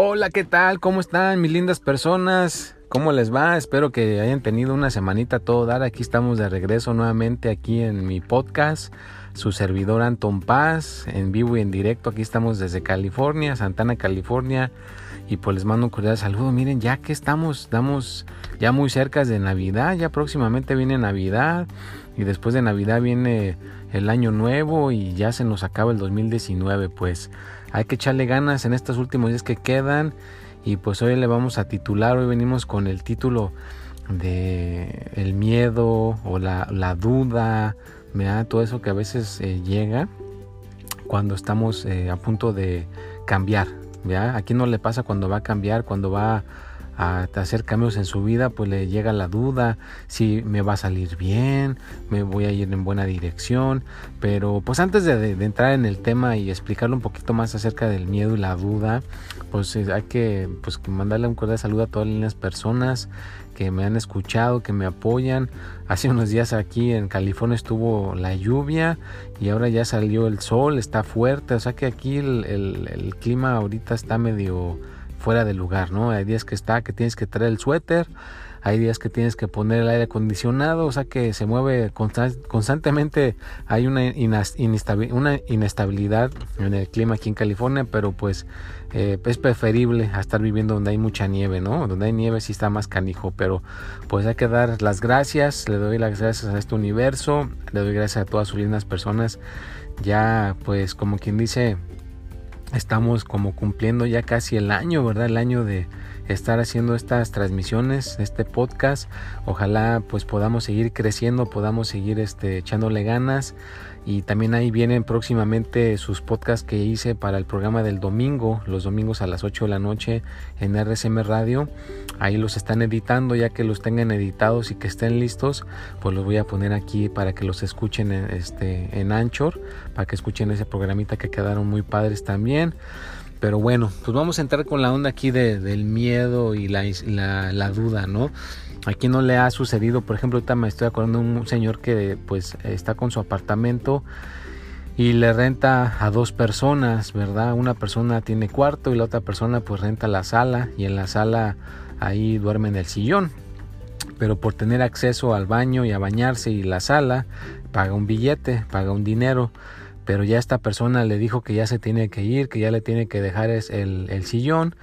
Hola, ¿qué tal? ¿Cómo están mis lindas personas? ¿Cómo les va? Espero que hayan tenido una semanita todo dar. Aquí estamos de regreso nuevamente aquí en mi podcast. Su servidor Anton Paz, en vivo y en directo. Aquí estamos desde California, Santana, California. Y pues les mando un cordial saludo. Miren, ya que estamos, estamos ya muy cerca de Navidad. Ya próximamente viene Navidad. Y después de Navidad viene el año nuevo y ya se nos acaba el 2019. Pues hay que echarle ganas en estos últimos días que quedan y pues hoy le vamos a titular, hoy venimos con el título de el miedo o la, duda, da todo eso que a veces eh, llega cuando estamos eh, a punto de cambiar. ¿ya? Aquí no le pasa cuando va a cambiar, cuando va a hacer cambios en su vida, pues le llega la duda si me va a salir bien, me voy a ir en buena dirección. Pero pues antes de, entrar en el tema y explicarle un poquito más acerca del miedo y la duda, pues eh, hay que pues, mandarle un cordial saludo a todas las personas que me han escuchado, que me apoyan. Hace unos días aquí en California estuvo la lluvia y ahora ya salió el sol, está fuerte. O sea que aquí el clima ahorita está medio fuera de lugar, ¿no? Hay días que está que tienes que traer el suéter, hay días que tienes que poner el aire acondicionado, o sea que se mueve constantemente, hay una, inestabilidad en el clima aquí en California, pero pues eh, es preferible a estar viviendo donde hay mucha nieve, ¿no? Donde hay nieve sí está más canijo, pero pues hay que dar las gracias, le doy las gracias a este universo, le doy gracias a todas sus lindas personas, ya pues como quien dice, estamos como cumpliendo ya casi el año, ¿verdad? El año de estar haciendo estas transmisiones, este podcast. Ojalá pues podamos seguir creciendo, podamos seguir este, echándole ganas. Y también ahí vienen próximamente sus podcasts que hice para el programa del domingo, los domingos a las 8 de la noche en RSM Radio. Ahí los están editando, ya que los tengan editados y que estén listos, pues los voy a poner aquí para que los escuchen en, este, en Anchor, para que escuchen ese programita que quedaron muy padres también. Pero bueno, pues vamos a entrar con la onda aquí del miedo y la, la, la duda, ¿no? Aquí no le ha sucedido, por ejemplo, ahorita me estoy acordando de un señor que pues está con su apartamento y le renta a dos personas, ¿verdad? Una persona tiene cuarto y la otra persona pues renta la sala y en la sala ahí duerme en el sillón. Pero por tener acceso al baño y a bañarse y la sala, paga un billete, paga un dinero. Pero ya esta persona le dijo que ya se tiene que ir, que ya le tiene que dejar el, el sillón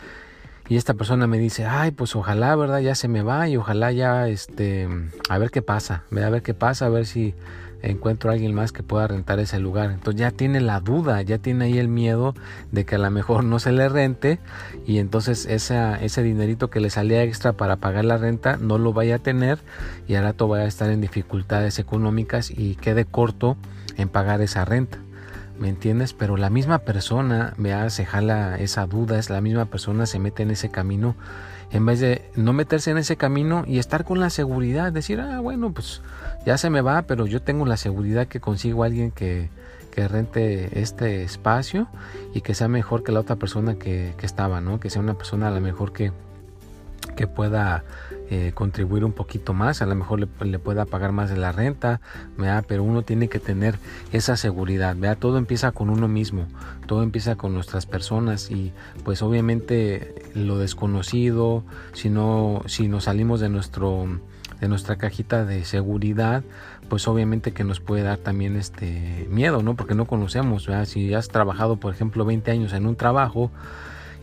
y esta persona me dice, ay, pues ojalá, ¿verdad? Ya se me va y ojalá ya, este, a ver qué pasa, a ver qué pasa, a ver si encuentro a alguien más que pueda rentar ese lugar. Entonces ya tiene la duda, ya tiene ahí el miedo de que a lo mejor no se le rente y entonces esa, ese dinerito que le salía extra para pagar la renta no lo vaya a tener y al rato vaya a estar en dificultades económicas y quede corto en pagar esa renta. ¿Me entiendes? Pero la misma persona, vea, se jala esa duda, es la misma persona, se mete en ese camino, en vez de no meterse en ese camino y estar con la seguridad, decir, ah, bueno, pues ya se me va, pero yo tengo la seguridad que consigo a alguien que, que rente este espacio y que sea mejor que la otra persona que, que estaba, ¿no? Que sea una persona a lo mejor que, que pueda eh, contribuir un poquito más, a lo mejor le, pueda pagar más de la renta, pero uno tiene que tener esa seguridad, ¿verdad? todo empieza con uno mismo, todo empieza con nuestras personas y pues obviamente lo desconocido, si no, si nos salimos de nuestro de nuestra cajita de seguridad, pues obviamente que nos puede dar también este miedo, ¿no? Porque no conocemos, Si has trabajado, por ejemplo, 20 años en un trabajo,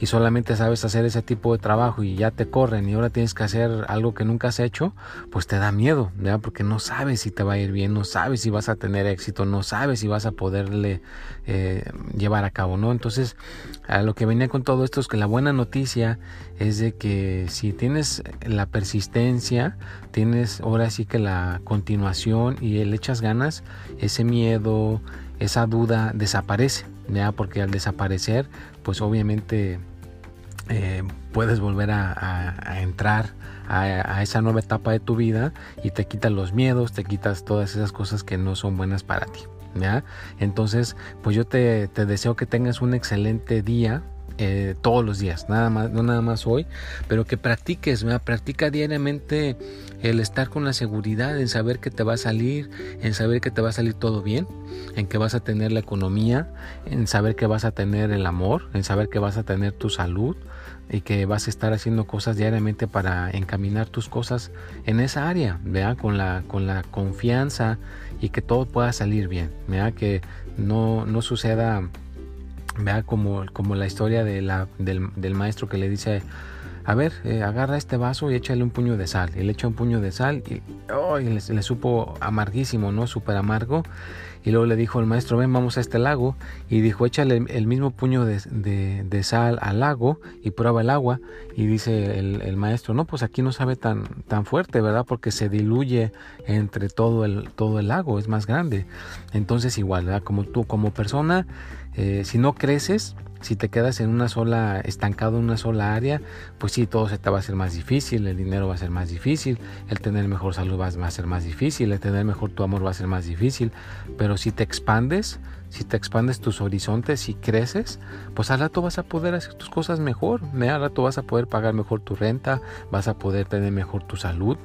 y solamente sabes hacer ese tipo de trabajo y ya te corren y ahora tienes que hacer algo que nunca has hecho, pues te da miedo, ¿verdad? Porque no sabes si te va a ir bien, no sabes si vas a tener éxito, no sabes si vas a poderle eh, llevar a cabo, ¿no? Entonces, a lo que venía con todo esto es que la buena noticia es de que si tienes la persistencia, tienes ahora sí que la continuación y le echas ganas, ese miedo, esa duda desaparece, ¿ya? Porque al desaparecer, pues obviamente eh, puedes volver a, entrar a, esa nueva etapa de tu vida y te quitas los miedos, te quitas todas esas cosas que no son buenas para ti. ¿ya? Entonces, pues yo te, te deseo que tengas un excelente día, eh, todos los días, nada más, no nada más hoy, pero que practiques, ¿verdad? practica diariamente el estar con la seguridad en saber que te va a salir, en saber que te va a salir todo bien, en que vas a tener la economía, en saber que vas a tener el amor, en saber que vas a tener tu salud y que vas a estar haciendo cosas diariamente para encaminar tus cosas en esa área, ¿verdad? Con la, con la confianza y que todo pueda salir bien, ¿verdad? Que no, no suceda Vea como, como la historia de del, del, maestro que le dice, a ver, eh, agarra este vaso y échale un puño de sal. Y le echa un puño de sal y, oh, le, le, supo amarguísimo, ¿no? Súper amargo. Y luego le dijo el maestro, ven, vamos a este lago. Y dijo, échale el mismo puño de, sal al lago y prueba el agua. Y dice el, maestro, no, pues aquí no sabe tan, tan fuerte, ¿verdad? Porque se diluye entre todo el, todo el lago, es más grande. Entonces igual, ¿verdad? Como tú, como persona, eh, si no creces, si te quedas en una sola, estancado en una sola área, pues sí, todo se te va a hacer más difícil, el dinero va a ser más difícil, el tener mejor salud va a ser más difícil, el tener mejor tu amor va a ser más difícil, pero si te expandes, si te expandes tus horizontes y creces, pues al rato vas a poder hacer tus cosas mejor, al rato vas a poder pagar mejor tu renta, vas a poder tener mejor tu salud,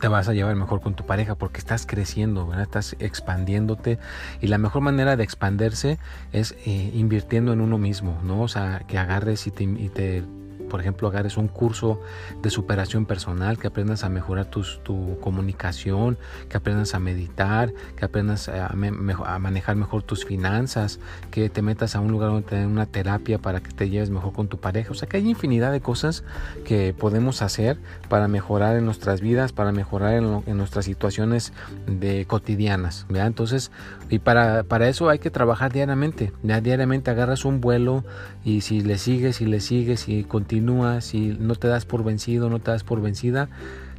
te vas a llevar mejor con tu pareja porque estás creciendo, estás expandiéndote y la mejor manera de expandirse es eh, invirtiendo en uno mismo, ¿no? O sea, que agarres y te, y te por ejemplo, agarres un curso de superación personal, que aprendas a mejorar tu comunicación, que aprendas a meditar, que aprendas a, manejar mejor tus finanzas, que te metas a un lugar donde te una terapia para que te lleves mejor con tu pareja. O sea que hay infinidad de cosas que podemos hacer para mejorar en nuestras vidas, para mejorar en, nuestras situaciones de cotidianas. Entonces, y para, para eso hay que trabajar diariamente. Ya diariamente agarras un vuelo y si le sigues y le sigues y continúas si no te das por vencido, no te das por vencida,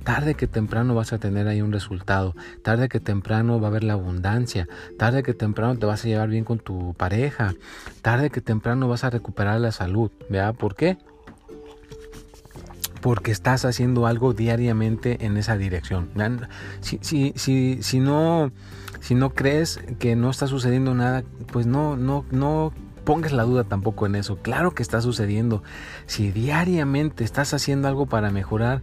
tarde que temprano vas a tener ahí un resultado, tarde que temprano va a haber la abundancia, tarde que temprano te vas a llevar bien con tu pareja, tarde que temprano vas a recuperar la salud, ¿vea? ¿Por qué? Porque estás haciendo algo diariamente en esa dirección. Si, si, si, si no si no crees que no está sucediendo nada, pues no, no, no pongas la duda tampoco en eso. Claro que está sucediendo. Si diariamente estás haciendo algo para mejorar,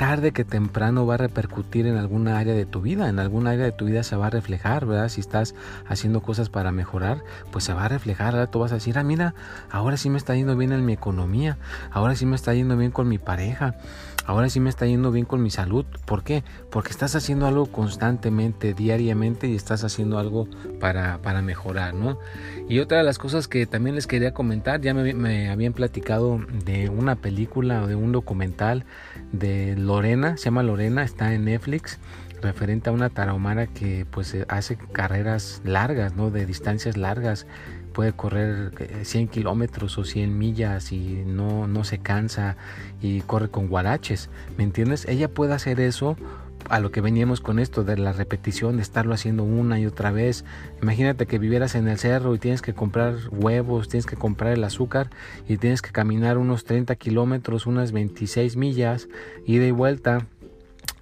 tarde que temprano va a repercutir en alguna área de tu vida, en alguna área de tu vida se va a reflejar, ¿verdad? Si estás haciendo cosas para mejorar, pues se va a reflejar, ¿verdad? Tú vas a decir, ah, mira, ahora sí me está yendo bien en mi economía, ahora sí me está yendo bien con mi pareja, ahora sí me está yendo bien con mi salud. ¿Por qué? Porque estás haciendo algo constantemente, diariamente y estás haciendo algo para, para mejorar, ¿no? Y otra de las cosas que también les quería comentar, ya me, habían platicado de una película o de un documental de Lorena, se llama Lorena, está en Netflix referente a una tarahumara que pues hace carreras largas, ¿no? De distancias largas puede correr 100 eh, kilómetros o 100 millas y no, no se cansa y corre con guaraches, ¿me entiendes? Ella puede hacer eso a lo que veníamos con esto de la repetición, de estarlo haciendo una y otra vez. Imagínate que vivieras en el cerro y tienes que comprar huevos, tienes que comprar el azúcar y tienes que caminar unos 30 kilómetros, unas 26 millas, ida y vuelta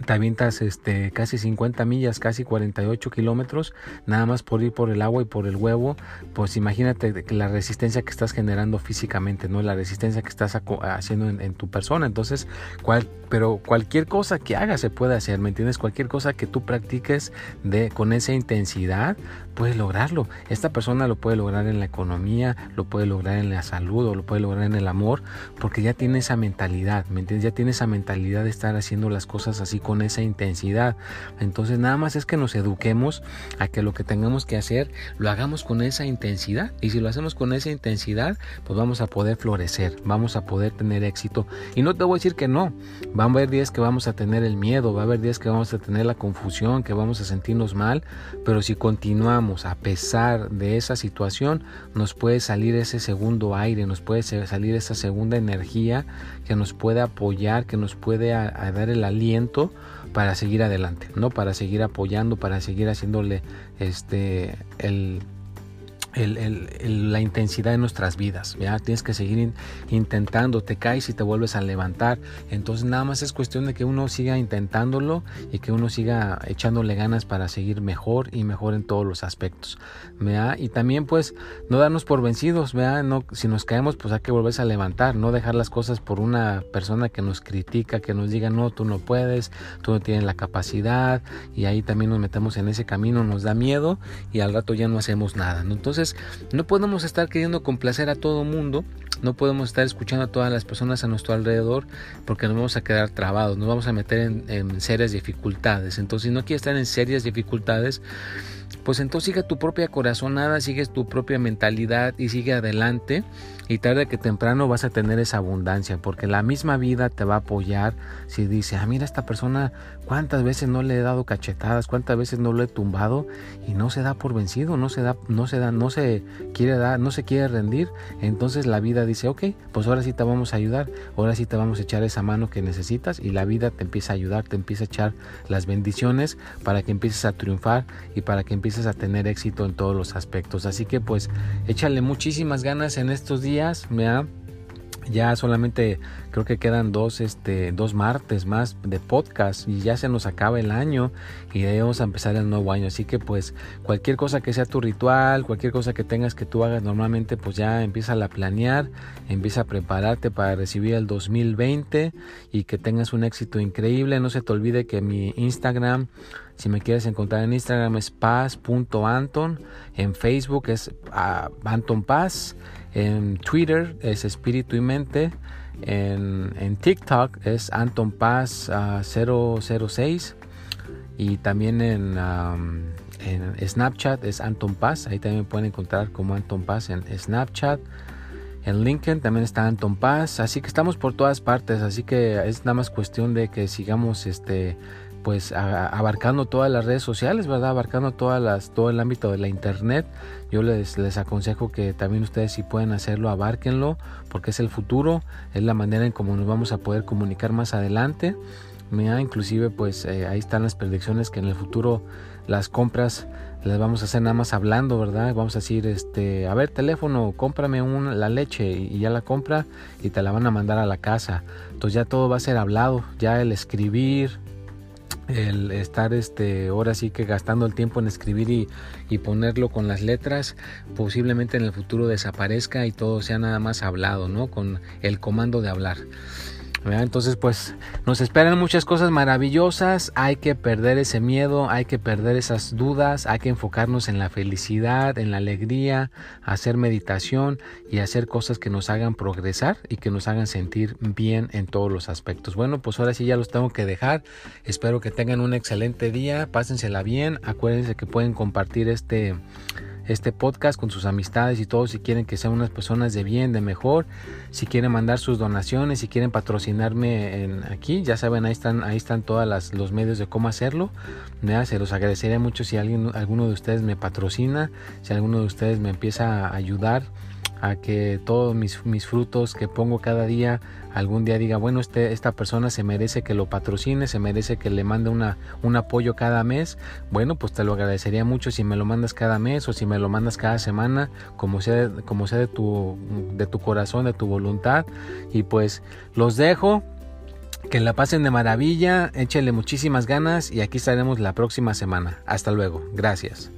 te avientas este, casi 50 millas, casi 48 kilómetros, nada más por ir por el agua y por el huevo, pues imagínate la resistencia que estás generando físicamente, ¿no? La resistencia que estás haciendo en, tu persona. Entonces, pero cualquier cosa que hagas se puede hacer, ¿me entiendes? Cualquier cosa que tú practiques de, con esa intensidad, puedes lograrlo. Esta persona lo puede lograr en la economía, lo puede lograr en la salud o lo puede lograr en el amor, porque ya tiene esa mentalidad, ¿me entiendes? Ya tiene esa mentalidad de estar haciendo las cosas así con esa intensidad. Entonces nada más es que nos eduquemos a que lo que tengamos que hacer lo hagamos con esa intensidad. Y si lo hacemos con esa intensidad, pues vamos a poder florecer, vamos a poder tener éxito. Y no te voy a decir que no, van a haber días que vamos a tener el miedo, va a haber días que vamos a tener la confusión, que vamos a sentirnos mal, pero si continuamos a pesar de esa situación, nos puede salir ese segundo aire, nos puede salir esa segunda energía que nos puede apoyar, que nos puede dar el aliento para seguir adelante, ¿no? Para seguir apoyando, para seguir haciéndole este el la intensidad de nuestras vidas. ¿ya? Tienes que seguir intentando, te caes y te vuelves a levantar. Entonces nada más es cuestión de que uno siga intentándolo y que uno siga echándole ganas para seguir mejor y mejor en todos los aspectos. Y también pues no darnos por vencidos. No, si nos caemos pues hay que volverse a levantar, no dejar las cosas por una persona que nos critica, que nos diga no, tú no puedes, tú no tienes la capacidad y ahí también nos metemos en ese camino, nos da miedo y al rato ya no hacemos nada. Entonces no podemos estar queriendo complacer a todo mundo, no podemos estar escuchando a todas las personas a nuestro alrededor porque nos vamos a quedar trabados, nos vamos a meter en, serias dificultades. Entonces, si no quieres estar en serias dificultades, pues entonces sigue tu propia corazonada, sigues tu propia mentalidad y sigue adelante y tarde que temprano vas a tener esa abundancia porque la misma vida te va a apoyar si dice, ah, mira esta persona, cuántas veces no le he dado cachetadas, cuántas veces no lo he tumbado y no se da por vencido, no se da, no se da, no se quiere dar, no se quiere rendir, entonces la vida dice, ok, pues ahora sí te vamos a ayudar, ahora sí te vamos a echar esa mano que necesitas y la vida te empieza a ayudar, te empieza a echar las bendiciones para que empieces a triunfar y para que empieces a tener éxito en todos los aspectos. Así que pues échale muchísimas ganas en estos días ya solamente creo que quedan dos, este, dos martes más de podcast y ya se nos acaba el año y de ahí vamos a empezar el nuevo año. Así que pues cualquier cosa que sea tu ritual, cualquier cosa que tengas que tú hagas normalmente, pues ya empieza a planear, empieza a prepararte para recibir el 2020 y que tengas un éxito increíble. No se te olvide que mi Instagram si me quieres encontrar en Instagram es paz.anton. En Facebook es uh, Anton Paz. En Twitter es Espíritu y Mente. En, TikTok es Anton Paz 006. Ah, y también en, en Snapchat es Anton Paz. Ahí también pueden encontrar como Anton Paz en Snapchat. En LinkedIn también está Anton Paz. Así que estamos por todas partes. Así que es nada más cuestión de que sigamos este pues abarcando todas las redes sociales, ¿verdad? Abarcando todo el ámbito de la internet. Yo les, les aconsejo que también ustedes si pueden hacerlo, abárquenlo, porque es el futuro, es la manera en cómo nos vamos a poder comunicar más adelante. Mira, inclusive pues eh, ahí están las predicciones que en el futuro las compras las vamos a hacer nada más hablando, ¿verdad? Vamos a decir, este, a ver, teléfono, cómprame una, la leche y ya la compra y te la van a mandar a la casa. Entonces ya todo va a ser hablado, ya el escribir, el estar este ahora sí que gastando el tiempo en escribir y, y, ponerlo con las letras posiblemente en el futuro desaparezca y todo sea nada más hablado no con el comando de hablar entonces pues nos esperan muchas cosas maravillosas, hay que perder ese miedo, hay que perder esas dudas, hay que enfocarnos en la felicidad, en la alegría, hacer meditación y hacer cosas que nos hagan progresar y que nos hagan sentir bien en todos los aspectos. Bueno, pues ahora sí ya los tengo que dejar, espero que tengan un excelente día, pásensela bien, acuérdense que pueden compartir este este podcast con sus amistades y todos si quieren que sean unas personas de bien, de mejor, si quieren mandar sus donaciones, si quieren patrocinarme en aquí, ya saben, ahí están, ahí están todos los medios de cómo hacerlo. Se los agradecería mucho si alguien, alguno de ustedes me patrocina, si alguno de ustedes me empieza a ayudar a que todos mis, mis, frutos que pongo cada día algún día diga, bueno, este, esta persona se merece que lo patrocine, se merece que le mande una, un apoyo cada mes, bueno, pues te lo agradecería mucho si me lo mandas cada mes o si me lo mandas cada semana, como sea, como sea de, tu, de tu corazón, de tu voluntad. Y pues los dejo. Que la pasen de maravilla, échenle muchísimas ganas y aquí estaremos la próxima semana. Hasta luego, gracias.